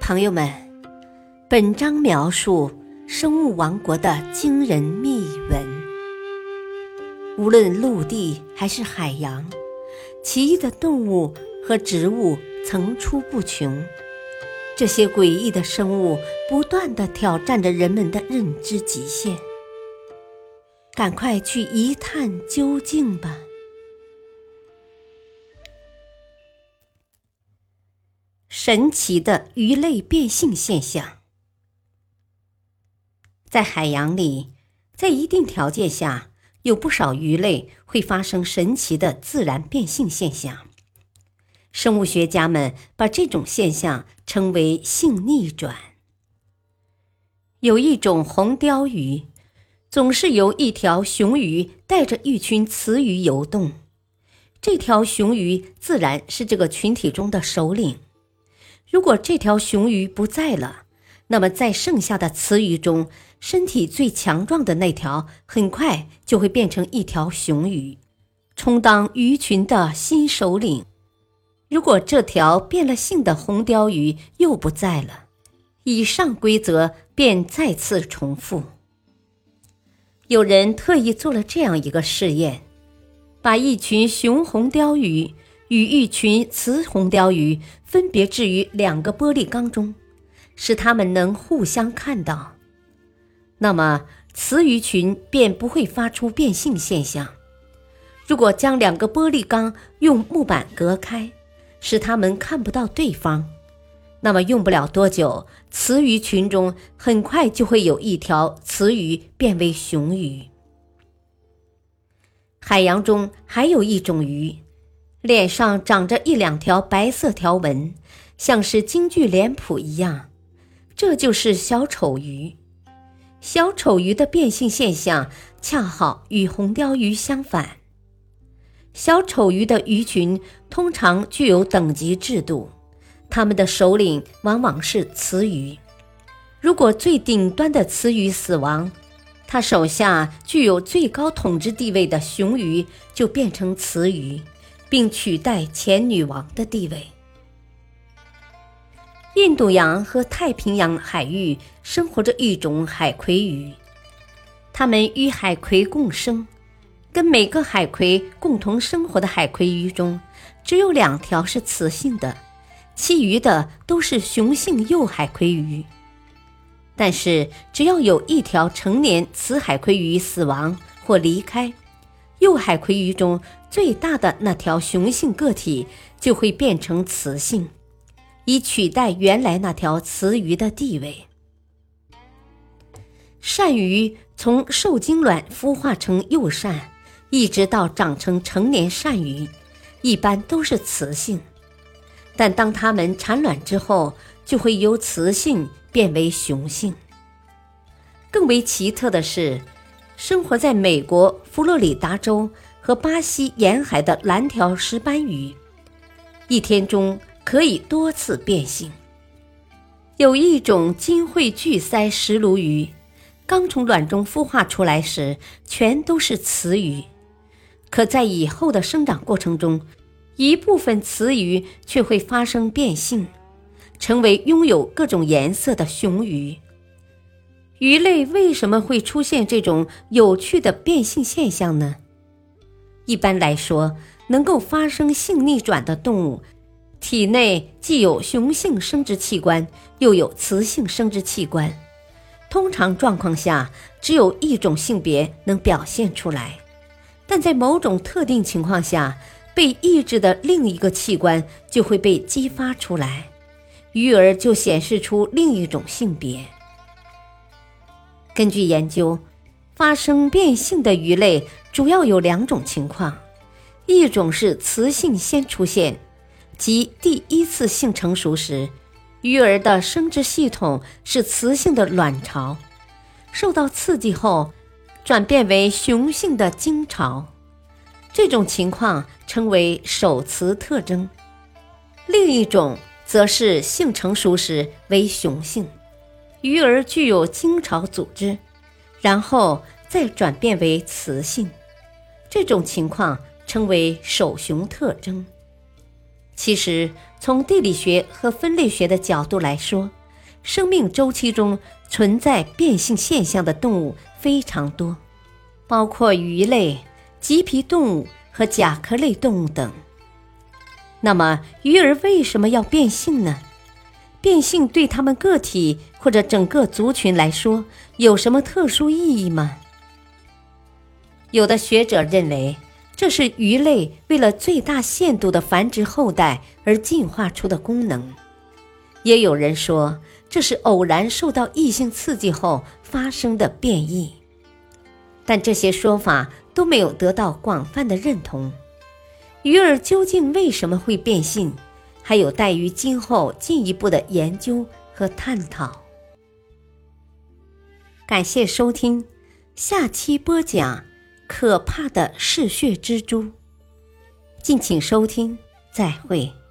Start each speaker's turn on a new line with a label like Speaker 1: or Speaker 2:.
Speaker 1: 朋友们，本章描述生物王国的惊人秘闻。无论陆地还是海洋，奇异的动物和植物层出不穷。这些诡异的生物不断的挑战着人们的认知极限。赶快去一探究竟吧！神奇的鱼类变性现象，在海洋里，在一定条件下，有不少鱼类会发生神奇的自然变性现象。生物学家们把这种现象称为性逆转。有一种红鲷鱼，总是由一条雄鱼带着一群雌鱼游动，这条雄鱼自然是这个群体中的首领。如果这条雄鱼不在了，那么在剩下的雌鱼中，身体最强壮的那条很快就会变成一条雄鱼，充当鱼群的新首领。如果这条变了性的红鲷鱼又不在了，以上规则便再次重复。有人特意做了这样一个试验，把一群雄红鲷鱼。与一群雌红鲷鱼分别置于两个玻璃缸中，使它们能互相看到，那么雌鱼群便不会发出变性现象。如果将两个玻璃缸用木板隔开，使它们看不到对方，那么用不了多久，雌鱼群中很快就会有一条雌鱼变为雄鱼。海洋中还有一种鱼。脸上长着一两条白色条纹，像是京剧脸谱一样，这就是小丑鱼。小丑鱼的变性现象恰好与红鲷鱼相反。小丑鱼的鱼群通常具有等级制度，它们的首领往往是雌鱼。如果最顶端的雌鱼死亡，它手下具有最高统治地位的雄鱼就变成雌鱼。并取代前女王的地位。印度洋和太平洋海域生活着一种海葵鱼，它们与海葵共生。跟每个海葵共同生活的海葵鱼中，只有两条是雌性的，其余的都是雄性幼海葵鱼。但是，只要有一条成年雌海葵鱼死亡或离开。幼海葵鱼中最大的那条雄性个体就会变成雌性，以取代原来那条雌鱼的地位。鳝鱼从受精卵孵化成幼鳝，一直到长成成年鳝鱼，一般都是雌性。但当它们产卵之后，就会由雌性变为雄性。更为奇特的是。生活在美国佛罗里达州和巴西沿海的蓝条石斑鱼，一天中可以多次变性。有一种金喙巨鳃石鲈鱼，刚从卵中孵化出来时全都是雌鱼，可在以后的生长过程中，一部分雌鱼却会发生变性，成为拥有各种颜色的雄鱼。鱼类为什么会出现这种有趣的变性现象呢？一般来说，能够发生性逆转的动物，体内既有雄性生殖器官，又有雌性生殖器官。通常状况下，只有一种性别能表现出来，但在某种特定情况下，被抑制的另一个器官就会被激发出来，鱼儿就显示出另一种性别。根据研究，发生变性的鱼类主要有两种情况：一种是雌性先出现，即第一次性成熟时，鱼儿的生殖系统是雌性的卵巢，受到刺激后转变为雄性的精巢，这种情况称为首雌特征；另一种则是性成熟时为雄性。鱼儿具有精巢组织，然后再转变为雌性，这种情况称为首雄特征。其实，从地理学和分类学的角度来说，生命周期中存在变性现象的动物非常多，包括鱼类、棘皮动物和甲壳类动物等。那么，鱼儿为什么要变性呢？变性对它们个体或者整个族群来说有什么特殊意义吗？有的学者认为，这是鱼类为了最大限度的繁殖后代而进化出的功能；也有人说，这是偶然受到异性刺激后发生的变异。但这些说法都没有得到广泛的认同。鱼儿究竟为什么会变性，还有待于今后进一步的研究和探讨。感谢收听，下期播讲可怕的嗜血蜘蛛。敬请收听，再会。